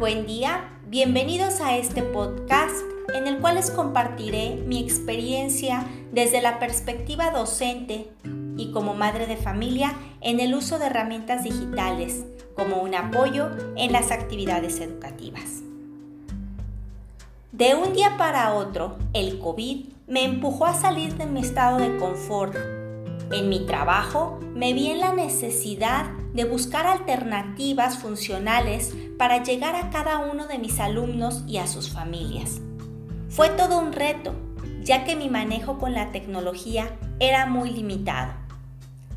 buen día. Bienvenidos a este podcast en el cual les compartiré mi experiencia desde la perspectiva docente y como madre de familia en el uso de herramientas digitales como un apoyo en las actividades educativas. De un día para otro, el COVID me empujó a salir de mi estado de confort. En mi trabajo me vi en la necesidad de buscar alternativas funcionales para llegar a cada uno de mis alumnos y a sus familias. Fue todo un reto, ya que mi manejo con la tecnología era muy limitado.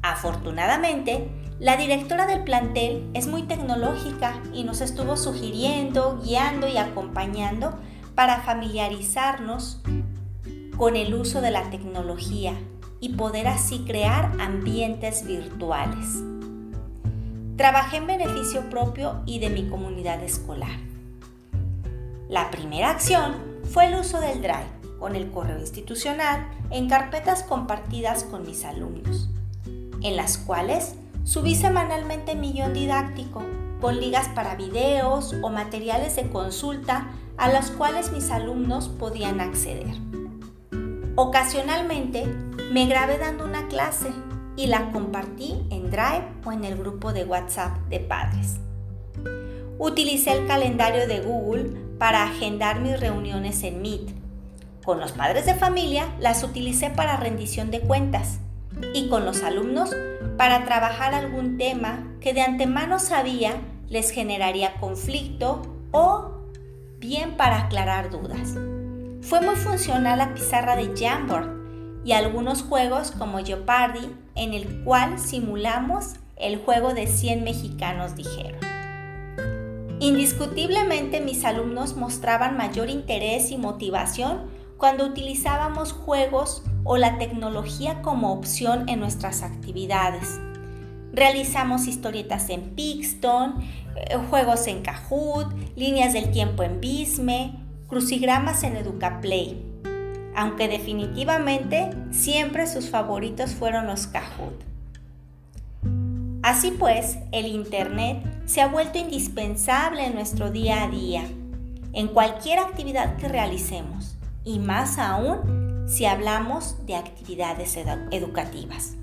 Afortunadamente, la directora del plantel es muy tecnológica y nos estuvo sugiriendo, guiando y acompañando para familiarizarnos con el uso de la tecnología y poder así crear ambientes virtuales. Trabajé en beneficio propio y de mi comunidad escolar. La primera acción fue el uso del Drive con el correo institucional en carpetas compartidas con mis alumnos, en las cuales subí semanalmente mi guion didáctico con ligas para videos o materiales de consulta a los cuales mis alumnos podían acceder. Ocasionalmente me grabé dando una clase y la compartí en Drive o en el grupo de WhatsApp de padres. Utilicé el calendario de Google para agendar mis reuniones en Meet. Con los padres de familia las utilicé para rendición de cuentas y con los alumnos para trabajar algún tema que de antemano sabía les generaría conflicto o bien para aclarar dudas. Fue muy funcional la pizarra de Jamboard y algunos juegos como Jeopardy, en el cual simulamos el juego de 100 mexicanos dijeron. Indiscutiblemente mis alumnos mostraban mayor interés y motivación cuando utilizábamos juegos o la tecnología como opción en nuestras actividades. Realizamos historietas en Pixton, eh, juegos en Kahoot, líneas del tiempo en Bisme, crucigramas en EducaPlay aunque definitivamente siempre sus favoritos fueron los Kahoot. Así pues, el Internet se ha vuelto indispensable en nuestro día a día, en cualquier actividad que realicemos, y más aún si hablamos de actividades educativas.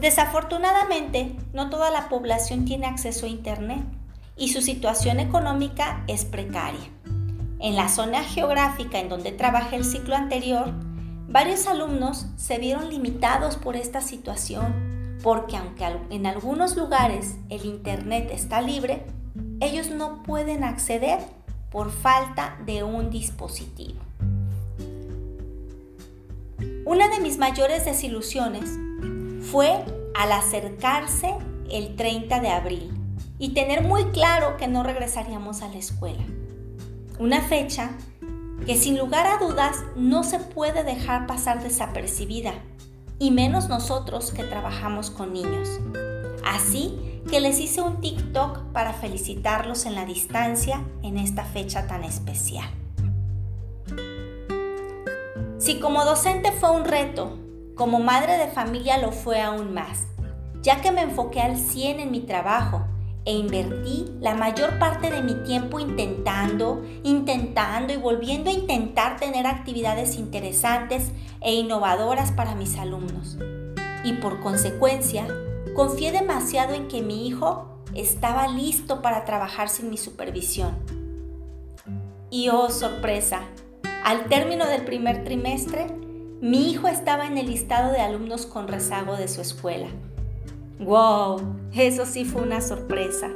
Desafortunadamente, no toda la población tiene acceso a Internet y su situación económica es precaria. En la zona geográfica en donde trabajé el ciclo anterior, varios alumnos se vieron limitados por esta situación, porque aunque en algunos lugares el Internet está libre, ellos no pueden acceder por falta de un dispositivo. Una de mis mayores desilusiones fue al acercarse el 30 de abril y tener muy claro que no regresaríamos a la escuela. Una fecha que sin lugar a dudas no se puede dejar pasar desapercibida, y menos nosotros que trabajamos con niños. Así que les hice un TikTok para felicitarlos en la distancia en esta fecha tan especial. Si como docente fue un reto, como madre de familia lo fue aún más, ya que me enfoqué al 100 en mi trabajo e invertí la mayor parte de mi tiempo intentando, intentando y volviendo a intentar tener actividades interesantes e innovadoras para mis alumnos. Y por consecuencia, confié demasiado en que mi hijo estaba listo para trabajar sin mi supervisión. Y oh sorpresa, al término del primer trimestre, mi hijo estaba en el listado de alumnos con rezago de su escuela. ¡Wow! Eso sí fue una sorpresa.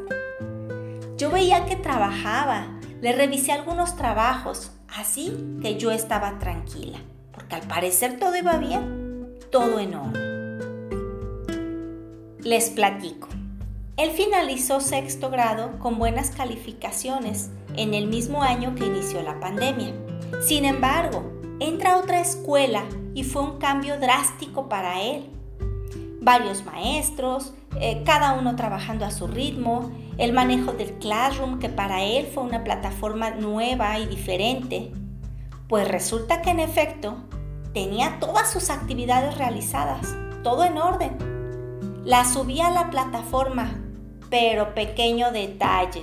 Yo veía que trabajaba, le revisé algunos trabajos, así que yo estaba tranquila, porque al parecer todo iba bien, todo en orden. Les platico. Él finalizó sexto grado con buenas calificaciones en el mismo año que inició la pandemia. Sin embargo, entra a otra escuela y fue un cambio drástico para él varios maestros, eh, cada uno trabajando a su ritmo, el manejo del Classroom, que para él fue una plataforma nueva y diferente. Pues resulta que en efecto tenía todas sus actividades realizadas, todo en orden. La subí a la plataforma, pero pequeño detalle.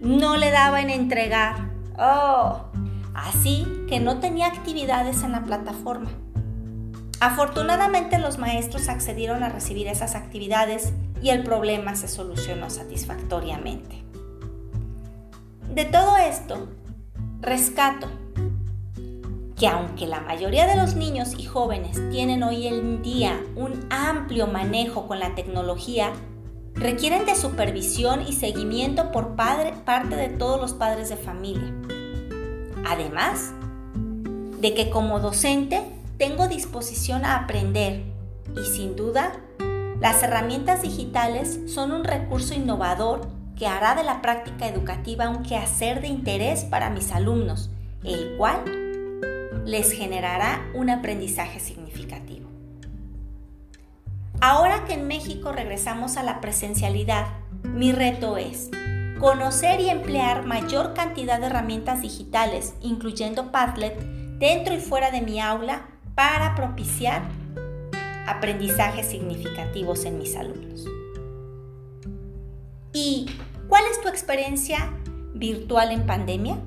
no le daba en entregar. Oh, así que no tenía actividades en la plataforma. Afortunadamente los maestros accedieron a recibir esas actividades y el problema se solucionó satisfactoriamente. De todo esto, rescato que aunque la mayoría de los niños y jóvenes tienen hoy en día un amplio manejo con la tecnología, requieren de supervisión y seguimiento por parte de todos los padres de familia. Además de que como docente tengo disposición a aprender y sin duda las herramientas digitales son un recurso innovador que hará de la práctica educativa un quehacer de interés para mis alumnos, el cual les generará un aprendizaje significativo. Ahora que en México regresamos a la presencialidad, mi reto es conocer y emplear mayor cantidad de herramientas digitales, incluyendo Padlet, dentro y fuera de mi aula para propiciar aprendizajes significativos en mis alumnos. ¿Y cuál es tu experiencia virtual en pandemia?